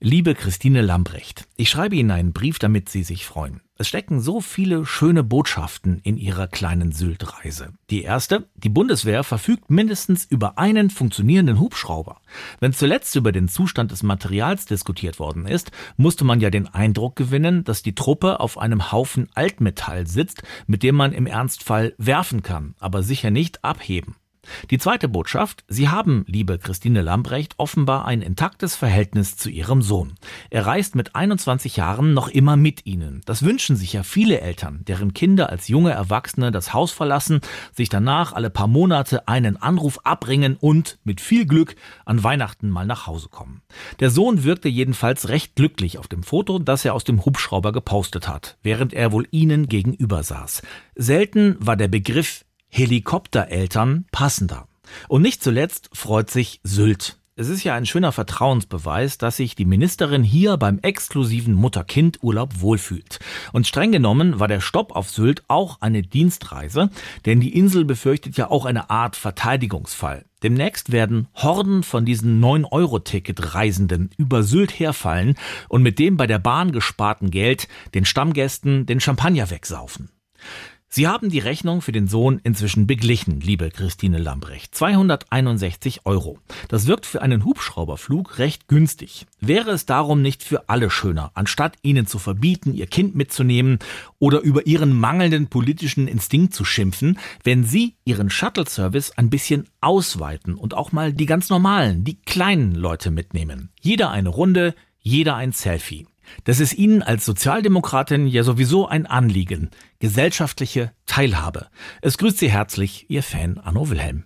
Liebe Christine Lambrecht, ich schreibe Ihnen einen Brief, damit Sie sich freuen. Es stecken so viele schöne Botschaften in Ihrer kleinen Sylt-Reise. Die erste, die Bundeswehr verfügt mindestens über einen funktionierenden Hubschrauber. Wenn zuletzt über den Zustand des Materials diskutiert worden ist, musste man ja den Eindruck gewinnen, dass die Truppe auf einem Haufen Altmetall sitzt, mit dem man im Ernstfall werfen kann, aber sicher nicht abheben. Die zweite Botschaft. Sie haben, liebe Christine Lambrecht, offenbar ein intaktes Verhältnis zu Ihrem Sohn. Er reist mit 21 Jahren noch immer mit Ihnen. Das wünschen sich ja viele Eltern, deren Kinder als junge Erwachsene das Haus verlassen, sich danach alle paar Monate einen Anruf abringen und mit viel Glück an Weihnachten mal nach Hause kommen. Der Sohn wirkte jedenfalls recht glücklich auf dem Foto, das er aus dem Hubschrauber gepostet hat, während er wohl Ihnen gegenüber saß. Selten war der Begriff Helikoptereltern passender. Und nicht zuletzt freut sich Sylt. Es ist ja ein schöner Vertrauensbeweis, dass sich die Ministerin hier beim exklusiven Mutter-Kind-Urlaub wohlfühlt. Und streng genommen war der Stopp auf Sylt auch eine Dienstreise, denn die Insel befürchtet ja auch eine Art Verteidigungsfall. Demnächst werden Horden von diesen 9-Euro-Ticket-Reisenden über Sylt herfallen und mit dem bei der Bahn gesparten Geld den Stammgästen den Champagner wegsaufen. Sie haben die Rechnung für den Sohn inzwischen beglichen, liebe Christine Lambrecht. 261 Euro. Das wirkt für einen Hubschrauberflug recht günstig. Wäre es darum nicht für alle schöner, anstatt ihnen zu verbieten, ihr Kind mitzunehmen oder über ihren mangelnden politischen Instinkt zu schimpfen, wenn sie ihren Shuttle-Service ein bisschen ausweiten und auch mal die ganz normalen, die kleinen Leute mitnehmen. Jeder eine Runde, jeder ein Selfie. Das ist Ihnen als Sozialdemokratin ja sowieso ein Anliegen. Gesellschaftliche Teilhabe. Es grüßt Sie herzlich, Ihr Fan Anno Wilhelm.